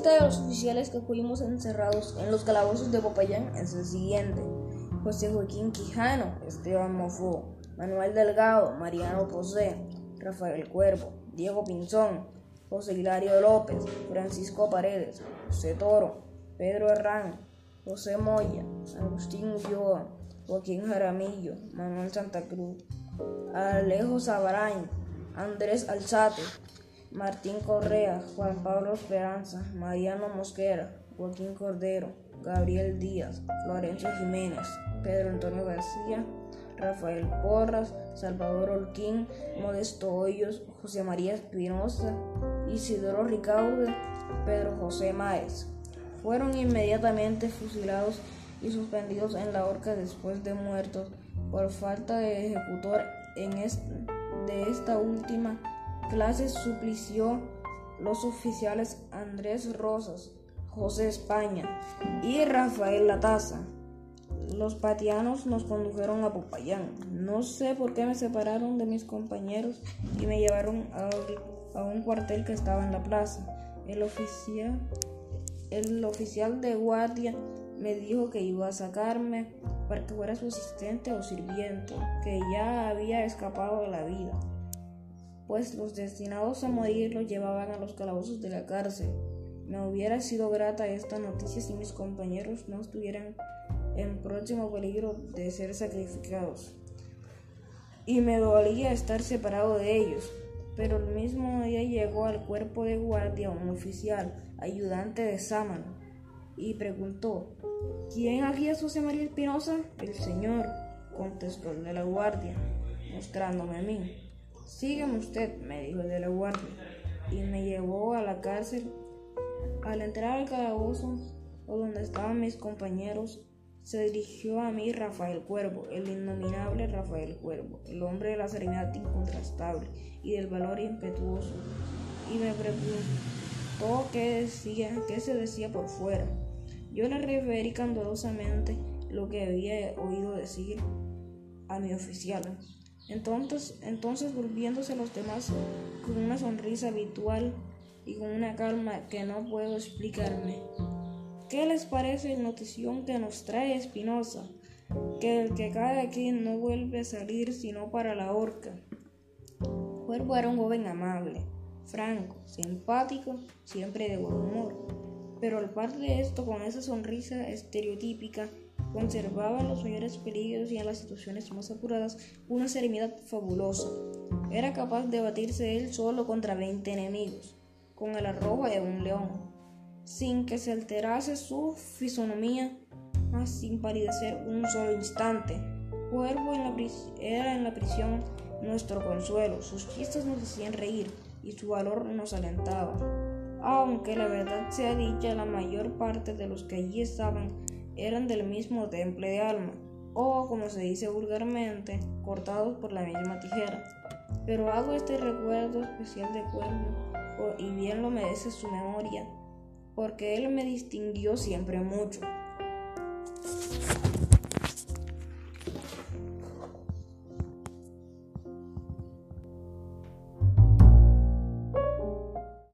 lista de los oficiales que fuimos encerrados en los calabozos de Popayán es el siguiente. José Joaquín Quijano, Esteban Mofó, Manuel Delgado, Mariano Posé, Rafael Cuervo, Diego Pinzón, José Hilario López, Francisco Paredes, José Toro, Pedro Herrán, José Moya, Agustín Ulloa, Joaquín Jaramillo, Manuel Santa Cruz, Alejo Sabrain, Andrés Alzate, Martín Correa, Juan Pablo Esperanza, Mariano Mosquera, Joaquín Cordero, Gabriel Díaz, Florencio Jiménez, Pedro Antonio García, Rafael Porras, Salvador Olquín, Modesto Hoyos, José María Espinosa, Isidoro Ricaude, Pedro José Máez. Fueron inmediatamente fusilados y suspendidos en la horca después de muertos por falta de ejecutor en de esta última clase suplició los oficiales Andrés Rosas, José España y Rafael Lataza. Los patianos nos condujeron a Popayán. No sé por qué me separaron de mis compañeros y me llevaron a, un cuartel que estaba en la plaza. El oficial, el oficial de guardia me dijo que iba a sacarme para que fuera su asistente o sirviente, que ya había escapado de la vida, pues los destinados a morir los llevaban a los calabozos de la cárcel. Me hubiera sido grata esta noticia si mis compañeros no estuvieran en próximo peligro de ser sacrificados. Y me dolía estar separado de ellos. Pero el mismo día llegó al cuerpo de guardia un oficial, ayudante de Sámano, y preguntó, ¿quién aquí es José María Espinosa? El señor, contestó el de la guardia, mostrándome a mí. Sígueme usted, me dijo el de la guardia, y me llevó a la cárcel. Al entrar al calabozo, donde estaban mis compañeros, se dirigió a mí Rafael Cuervo, el innominable Rafael Cuervo, el hombre de la serenidad incontrastable y del valor impetuoso, y me preguntó qué decía, qué se decía por fuera. Yo le referí candorosamente lo que había oído decir a mi oficial. Entonces, entonces volviéndose a los demás con una sonrisa habitual y con una calma que no puedo explicarme, ¿Qué les parece la notición que nos trae Espinosa? Que el que cae aquí no vuelve a salir sino para la horca. Cuervo era un joven amable, franco, simpático, siempre de buen humor. Pero al par de esto, con esa sonrisa estereotípica, conservaba en los mayores peligros y en las situaciones más apuradas una serenidad fabulosa. Era capaz de batirse él solo contra 20 enemigos, con el arrojo de un león sin que se alterase su fisonomía, mas sin palidecer un solo instante. Cuervo en la era en la prisión nuestro consuelo, sus chistes nos hacían reír y su valor nos alentaba. Aunque la verdad sea dicha, la mayor parte de los que allí estaban eran del mismo temple de alma, o como se dice vulgarmente, cortados por la misma tijera. Pero hago este recuerdo especial de Cuervo, y bien lo merece su memoria, porque él me distinguió siempre mucho.